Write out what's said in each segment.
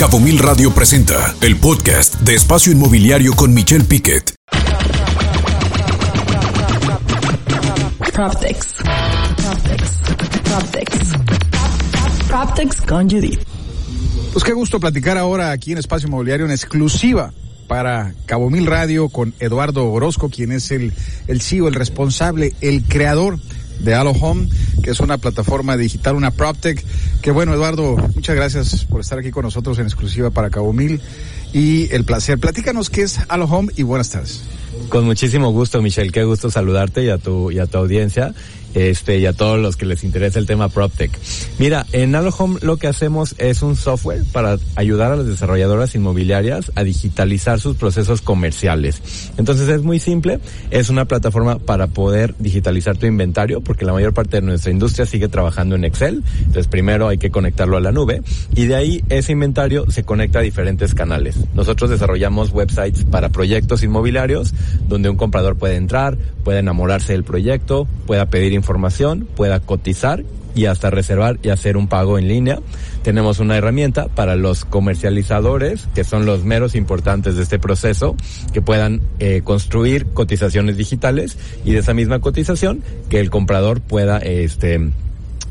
Cabo Mil Radio presenta el podcast de Espacio Inmobiliario con Michelle Piquet. Proptex. Proptex. Proptex. Proptex con Judith. Pues qué gusto platicar ahora aquí en Espacio Inmobiliario en exclusiva para Cabo Mil Radio con Eduardo Orozco, quien es el, el CEO, el responsable, el creador de Halo Home, que es una plataforma digital, una PropTech. Que bueno, Eduardo, muchas gracias por estar aquí con nosotros en exclusiva para Cabo Mil y el placer. Platícanos qué es Halo Home y buenas tardes. Con muchísimo gusto, Michelle. Qué gusto saludarte y a tu, y a tu audiencia este, y a todos los que les interesa el tema PropTech. Mira, en Alohome lo que hacemos es un software para ayudar a las desarrolladoras inmobiliarias a digitalizar sus procesos comerciales. Entonces es muy simple, es una plataforma para poder digitalizar tu inventario, porque la mayor parte de nuestra industria sigue trabajando en Excel. Entonces primero hay que conectarlo a la nube y de ahí ese inventario se conecta a diferentes canales. Nosotros desarrollamos websites para proyectos inmobiliarios donde un comprador puede entrar, puede enamorarse del proyecto, pueda pedir información, pueda cotizar y hasta reservar y hacer un pago en línea. Tenemos una herramienta para los comercializadores, que son los meros importantes de este proceso, que puedan eh, construir cotizaciones digitales y de esa misma cotización que el comprador pueda este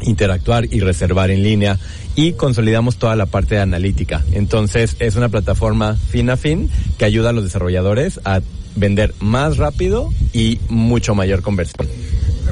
interactuar y reservar en línea y consolidamos toda la parte analítica. Entonces es una plataforma fin a fin que ayuda a los desarrolladores a vender más rápido y mucho mayor conversión.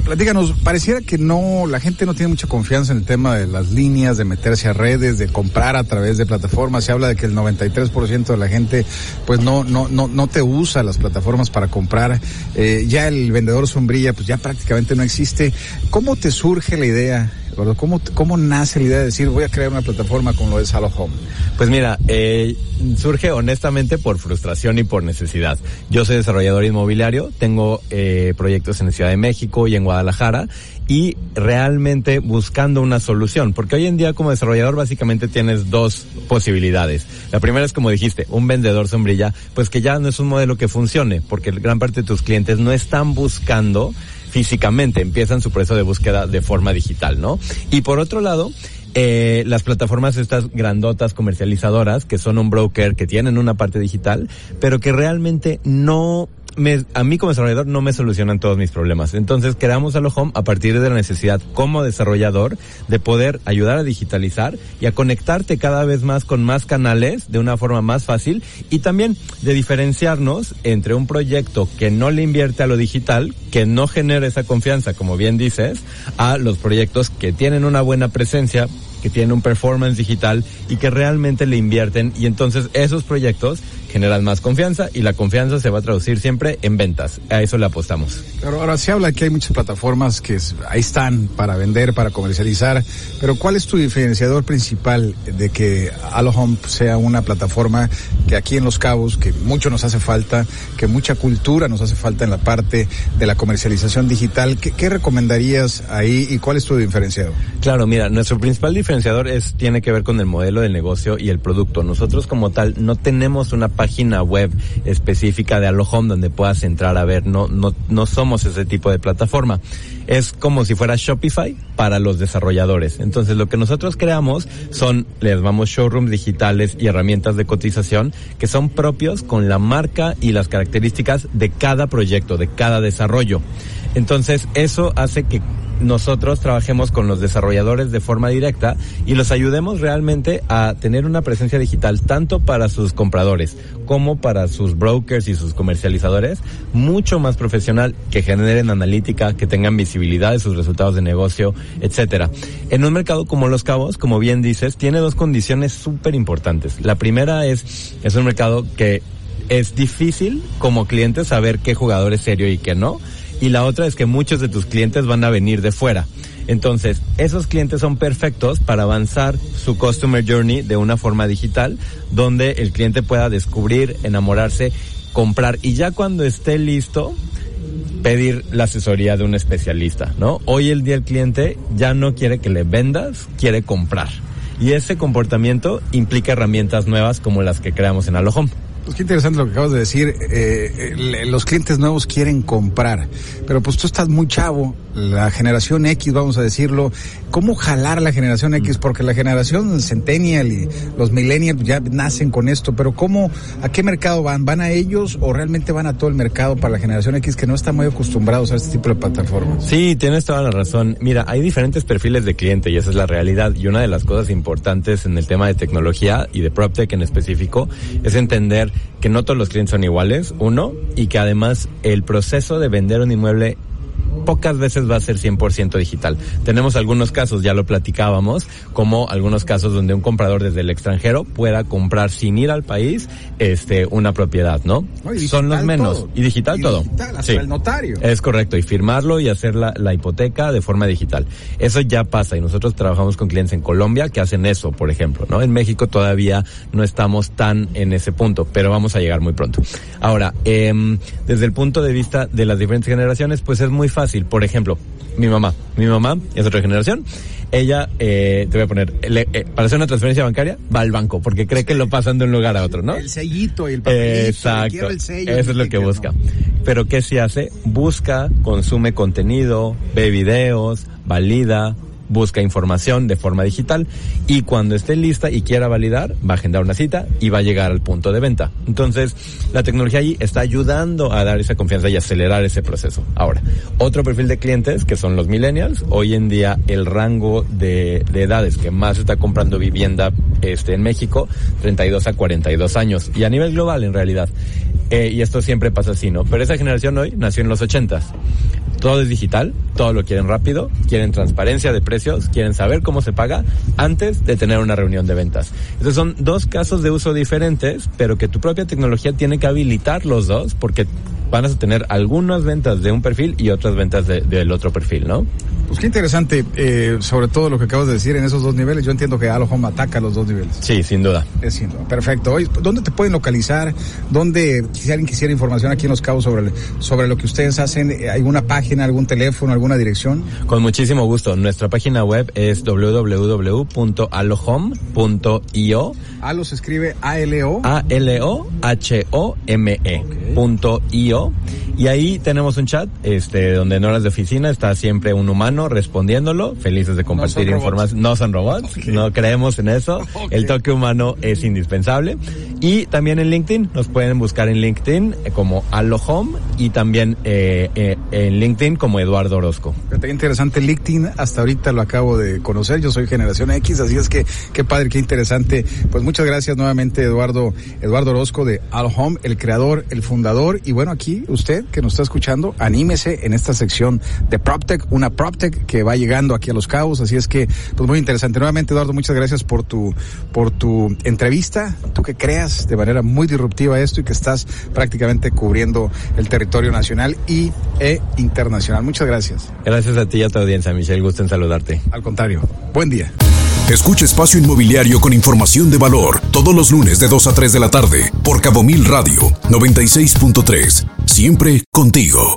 Platícanos, pareciera que no, la gente no tiene mucha confianza en el tema de las líneas, de meterse a redes, de comprar a través de plataformas. Se habla de que el 93% de la gente, pues no, no, no, no te usa las plataformas para comprar. Eh, ya el vendedor sombrilla, pues ya prácticamente no existe. ¿Cómo te surge la idea? ¿Cómo, ¿Cómo nace la idea de decir voy a crear una plataforma como lo es Halo Home? Pues mira, eh, surge honestamente por frustración y por necesidad. Yo soy desarrollador inmobiliario, tengo eh, proyectos en la Ciudad de México y en Guadalajara y realmente buscando una solución, porque hoy en día como desarrollador básicamente tienes dos posibilidades. La primera es como dijiste, un vendedor sombrilla, pues que ya no es un modelo que funcione, porque gran parte de tus clientes no están buscando físicamente, empiezan su proceso de búsqueda de forma digital, ¿no? Y por otro lado, eh, las plataformas estas grandotas comercializadoras que son un broker que tienen una parte digital, pero que realmente no me, a mí como desarrollador no me solucionan todos mis problemas. Entonces creamos Home a partir de la necesidad como desarrollador de poder ayudar a digitalizar y a conectarte cada vez más con más canales de una forma más fácil y también de diferenciarnos entre un proyecto que no le invierte a lo digital, que no genera esa confianza, como bien dices, a los proyectos que tienen una buena presencia, que tienen un performance digital y que realmente le invierten y entonces esos proyectos generan más confianza y la confianza se va a traducir siempre en ventas. A eso le apostamos. Claro, ahora se habla que hay muchas plataformas que ahí están para vender, para comercializar, pero ¿cuál es tu diferenciador principal de que Alohome sea una plataforma que aquí en Los Cabos, que mucho nos hace falta, que mucha cultura nos hace falta en la parte de la comercialización digital? ¿Qué, qué recomendarías ahí y cuál es tu diferenciador? Claro, mira, nuestro principal diferenciador es tiene que ver con el modelo de negocio y el producto. Nosotros como tal no tenemos una página web específica de Alohome donde puedas entrar a ver. No, no, no somos ese tipo de plataforma. Es como si fuera Shopify para los desarrolladores. Entonces lo que nosotros creamos son, les llamamos showrooms digitales y herramientas de cotización que son propios con la marca y las características de cada proyecto, de cada desarrollo. Entonces eso hace que nosotros trabajemos con los desarrolladores de forma directa y los ayudemos realmente a tener una presencia digital tanto para sus compradores como para sus brokers y sus comercializadores mucho más profesional que generen analítica, que tengan visibilidad de sus resultados de negocio, etcétera. En un mercado como Los Cabos, como bien dices, tiene dos condiciones súper importantes. La primera es es un mercado que es difícil como cliente saber qué jugador es serio y qué no y la otra es que muchos de tus clientes van a venir de fuera. Entonces, esos clientes son perfectos para avanzar su customer journey de una forma digital, donde el cliente pueda descubrir, enamorarse, comprar y ya cuando esté listo, pedir la asesoría de un especialista, ¿no? Hoy el día el cliente ya no quiere que le vendas, quiere comprar. Y ese comportamiento implica herramientas nuevas como las que creamos en Alohome. Pues qué interesante lo que acabas de decir. Eh, eh, los clientes nuevos quieren comprar, pero pues tú estás muy chavo, la generación X, vamos a decirlo. ¿Cómo jalar la generación X? Porque la generación Centennial y los Millennials ya nacen con esto, pero ¿cómo, a qué mercado van? ¿Van a ellos o realmente van a todo el mercado para la generación X que no está muy acostumbrados a este tipo de plataformas? Sí, tienes toda la razón. Mira, hay diferentes perfiles de cliente y esa es la realidad. Y una de las cosas importantes en el tema de tecnología y de PropTech en específico es entender que no todos los clientes son iguales, uno, y que además el proceso de vender un inmueble pocas veces va a ser 100% digital. Tenemos algunos casos, ya lo platicábamos, como algunos casos donde un comprador desde el extranjero pueda comprar sin ir al país este una propiedad, ¿no? Son los menos. Y digital todo. sí. el notario. Es correcto. Y firmarlo y hacer la, la hipoteca de forma digital. Eso ya pasa y nosotros trabajamos con clientes en Colombia que hacen eso, por ejemplo, ¿no? En México todavía no estamos tan en ese punto, pero vamos a llegar muy pronto. Ahora, eh, desde el punto de vista de las diferentes generaciones, pues es muy fácil por ejemplo, mi mamá. Mi mamá es otra generación. Ella, eh, te voy a poner, eh, para hacer una transferencia bancaria, va al banco, porque cree que lo pasan de un lugar a otro, ¿no? El sellito y el papelito. Exacto. Eso es lo que busca. Pero ¿qué se hace? Busca, consume contenido, ve videos, valida, busca información de forma digital y cuando esté lista y quiera validar, va a agendar una cita y va a llegar al punto de venta. Entonces, la tecnología ahí está ayudando a dar esa confianza y acelerar ese proceso. Ahora, otro perfil de clientes que son los millennials, hoy en día el rango de, edades que más está comprando vivienda este, en México, 32 a 42 años y a nivel global en realidad. Eh, y esto siempre pasa así, ¿no? Pero esa generación hoy nació en los 80 todo es digital, todo lo quieren rápido, quieren transparencia de precios, quieren saber cómo se paga antes de tener una reunión de ventas. Entonces son dos casos de uso diferentes, pero que tu propia tecnología tiene que habilitar los dos porque van a tener algunas ventas de un perfil y otras ventas del otro perfil, ¿no? Pues qué interesante, eh, sobre todo lo que acabas de decir en esos dos niveles. Yo entiendo que Home ataca los dos niveles. Sí, sin duda. Es sin duda. Perfecto. ¿Dónde te pueden localizar? ¿Dónde, si alguien quisiera información aquí en Los Cabos sobre, sobre lo que ustedes hacen, eh, alguna página, algún teléfono, alguna dirección? Con muchísimo gusto. Nuestra página web es www.alohome.io. Alo se escribe A-L-O. A-L-O-H-O-M-E. Punto .io. Y ahí tenemos un chat, este, donde en horas de oficina está siempre un humano respondiéndolo, felices de compartir información. No son robots, no creemos en eso. El toque humano es indispensable. Y también en LinkedIn, nos pueden buscar en LinkedIn eh, como Alohome y también eh, eh, en LinkedIn como Eduardo Orozco. Qué interesante LinkedIn, hasta ahorita lo acabo de conocer, yo soy generación X, así es que qué padre, qué interesante. Pues muchas gracias nuevamente Eduardo, Eduardo Orozco de Alohome, el creador, el fundador. Y bueno, aquí usted que nos está escuchando, anímese en esta sección de PropTech, una PropTech que va llegando aquí a Los Cabos, así es que, pues muy interesante. Nuevamente, Eduardo, muchas gracias por tu, por tu entrevista, tú que creas de manera muy disruptiva esto y que estás prácticamente cubriendo el territorio nacional y e internacional. Muchas gracias. Gracias a ti y a tu audiencia, Michelle, gusto en saludarte. Al contrario, buen día. Escucha Espacio Inmobiliario con información de valor todos los lunes de 2 a 3 de la tarde por Cabo Mil Radio 96.3. Siempre contigo.